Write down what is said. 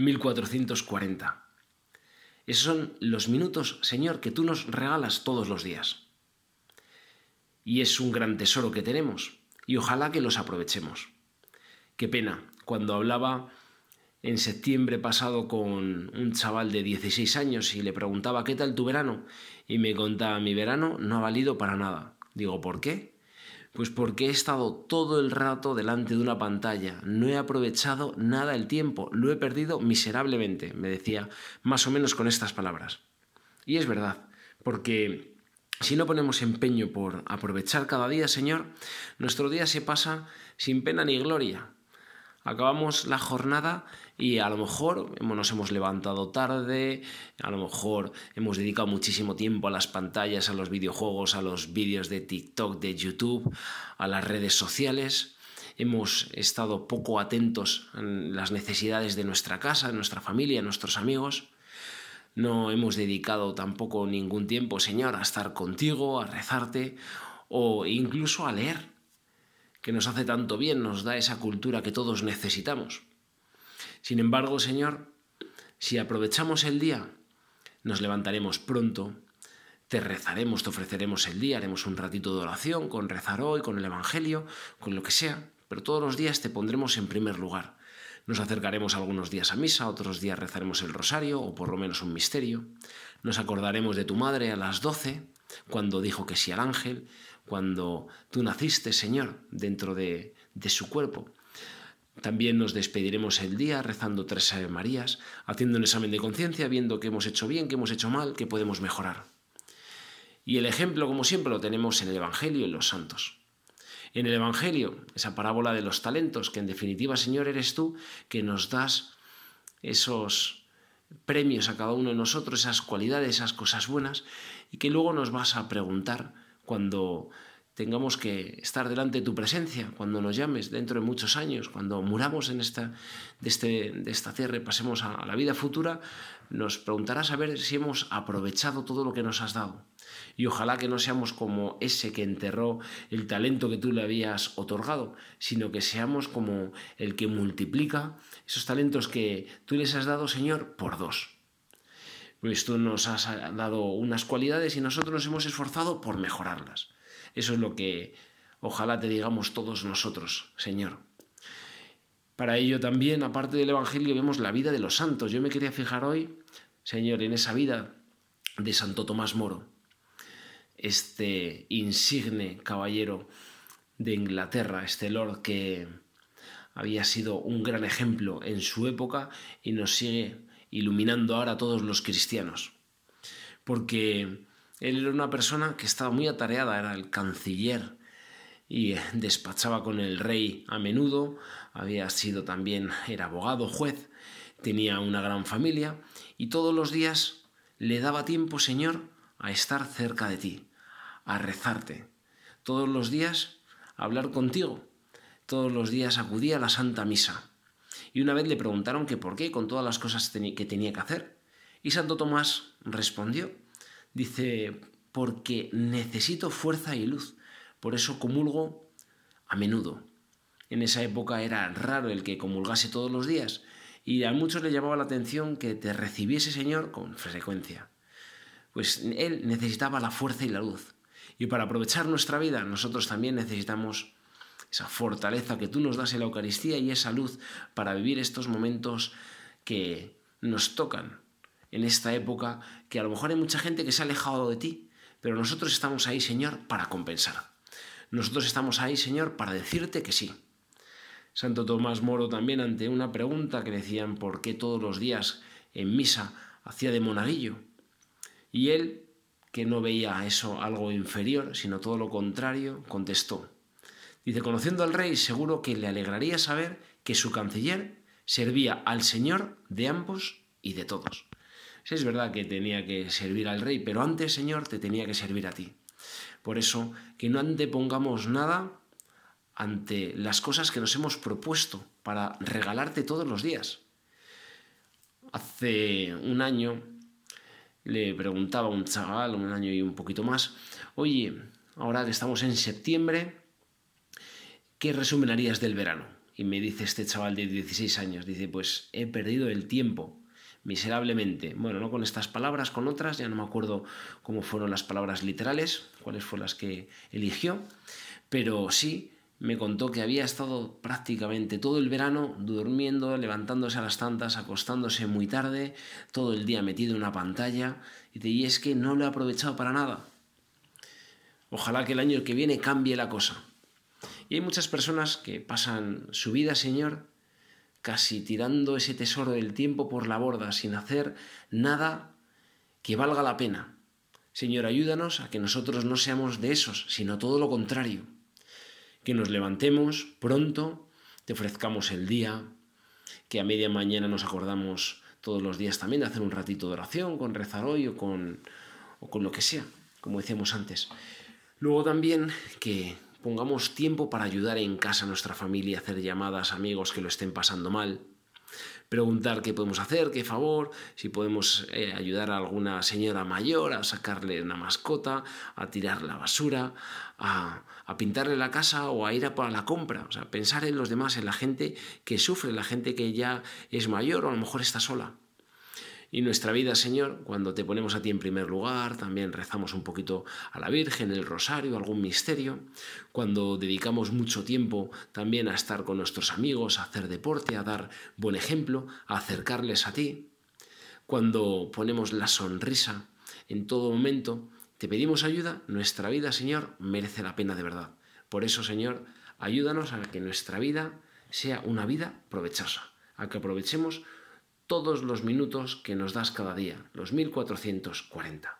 1440. Esos son los minutos, Señor, que tú nos regalas todos los días. Y es un gran tesoro que tenemos, y ojalá que los aprovechemos. Qué pena, cuando hablaba en septiembre pasado con un chaval de 16 años y le preguntaba ¿qué tal tu verano? Y me contaba, mi verano no ha valido para nada. Digo, ¿por qué? Pues porque he estado todo el rato delante de una pantalla, no he aprovechado nada el tiempo, lo he perdido miserablemente, me decía más o menos con estas palabras. Y es verdad, porque si no ponemos empeño por aprovechar cada día, Señor, nuestro día se pasa sin pena ni gloria, acabamos la jornada y a lo mejor nos hemos levantado tarde, a lo mejor hemos dedicado muchísimo tiempo a las pantallas, a los videojuegos, a los vídeos de TikTok, de YouTube, a las redes sociales. Hemos estado poco atentos a las necesidades de nuestra casa, de nuestra familia, de nuestros amigos. No hemos dedicado tampoco ningún tiempo, Señor, a estar contigo, a rezarte o incluso a leer que nos hace tanto bien, nos da esa cultura que todos necesitamos. Sin embargo, Señor, si aprovechamos el día, nos levantaremos pronto, te rezaremos, te ofreceremos el día, haremos un ratito de oración con rezar hoy, con el Evangelio, con lo que sea, pero todos los días te pondremos en primer lugar. Nos acercaremos algunos días a misa, otros días rezaremos el rosario o por lo menos un misterio. Nos acordaremos de tu madre a las doce, cuando dijo que sí al ángel, cuando tú naciste, Señor, dentro de, su cuerpo. También nos despediremos el día rezando tres Ave Marías, haciendo un examen de conciencia, viendo que hemos hecho bien, que hemos hecho mal, que podemos mejorar. Y el ejemplo, como siempre, lo tenemos en el Evangelio y en los santos. En el Evangelio, esa parábola de los talentos, que en definitiva, Señor, eres tú que nos das esos premios a cada uno de nosotros, esas cualidades, esas cosas buenas, y que luego nos vas a preguntar cuando tengamos que estar delante de tu presencia, cuando nos llames dentro de muchos años, cuando muramos en esta, de, este, de esta tierra y pasemos a, a la vida futura, nos preguntarás a ver si hemos aprovechado todo lo que nos has dado. Y ojalá que no seamos como ese que enterró el talento que tú le habías otorgado, sino que seamos como el que multiplica esos talentos que tú les has dado, Señor, por dos pues tú nos has dado unas cualidades y nosotros nos hemos esforzado por mejorarlas. Eso es lo que ojalá te digamos todos nosotros, Señor. Para ello también, aparte del Evangelio, vemos la vida de los santos. Yo me quería fijar hoy, Señor, en esa vida de Santo Tomás Moro, este insigne caballero de Inglaterra, este lord que había sido un gran ejemplo en su época y nos sigue iluminando ahora a todos los cristianos. Porque él era una persona que estaba muy atareada, era el canciller y despachaba con el rey a menudo, había sido también, era abogado, juez, tenía una gran familia y todos los días le daba tiempo, Señor, a estar cerca de ti, a rezarte. Todos los días a hablar contigo. Todos los días acudía a la Santa Misa y una vez le preguntaron que por qué con todas las cosas que tenía que hacer. Y Santo Tomás respondió, dice, porque necesito fuerza y luz, por eso comulgo a menudo. En esa época era raro el que comulgase todos los días y a muchos le llamaba la atención que te recibiese Señor con frecuencia. Pues Él necesitaba la fuerza y la luz. Y para aprovechar nuestra vida nosotros también necesitamos esa fortaleza que tú nos das en la Eucaristía y esa luz para vivir estos momentos que nos tocan en esta época, que a lo mejor hay mucha gente que se ha alejado de ti, pero nosotros estamos ahí, Señor, para compensar. Nosotros estamos ahí, Señor, para decirte que sí. Santo Tomás Moro también ante una pregunta que decían por qué todos los días en misa hacía de monaguillo. Y él, que no veía eso algo inferior, sino todo lo contrario, contestó, Dice, conociendo al rey, seguro que le alegraría saber que su canciller servía al Señor de ambos y de todos. Sí, es verdad que tenía que servir al rey, pero antes, Señor, te tenía que servir a ti. Por eso, que no antepongamos nada ante las cosas que nos hemos propuesto para regalarte todos los días. Hace un año le preguntaba a un chaval, un año y un poquito más, oye, ahora que estamos en septiembre, ¿qué resumen harías del verano? Y me dice este chaval de 16 años, dice, pues he perdido el tiempo miserablemente. Bueno, no con estas palabras, con otras, ya no me acuerdo cómo fueron las palabras literales, cuáles fueron las que eligió, pero sí me contó que había estado prácticamente todo el verano durmiendo, levantándose a las tantas, acostándose muy tarde, todo el día metido en una pantalla, y es que no lo he aprovechado para nada. Ojalá que el año que viene cambie la cosa. Y hay muchas personas que pasan su vida, Señor, casi tirando ese tesoro del tiempo por la borda, sin hacer nada que valga la pena. Señor, ayúdanos a que nosotros no seamos de esos, sino todo lo contrario. Que nos levantemos pronto, te ofrezcamos el día, que a media mañana nos acordamos todos los días también de hacer un ratito de oración, con rezar hoy o con, o con lo que sea, como decíamos antes. Luego también que pongamos tiempo para ayudar en casa a nuestra familia, hacer llamadas a amigos que lo estén pasando mal, preguntar qué podemos hacer, qué favor, si podemos eh, ayudar a alguna señora mayor a sacarle una mascota, a tirar la basura, a, pintarle la casa o a ir a para la compra. O sea, pensar en los demás, en la gente que sufre, la gente que ya es mayor o a lo mejor está sola. Y nuestra vida, Señor, cuando te ponemos a ti en primer lugar, también rezamos un poquito a la Virgen, el rosario, algún misterio, cuando dedicamos mucho tiempo también a estar con nuestros amigos, a hacer deporte, a dar buen ejemplo, a acercarles a ti, cuando ponemos la sonrisa en todo momento, te pedimos ayuda, nuestra vida, Señor, merece la pena de verdad. Por eso, Señor, ayúdanos a que nuestra vida sea una vida provechosa, a que aprovechemos todos los minutos que nos das cada día, los 1440.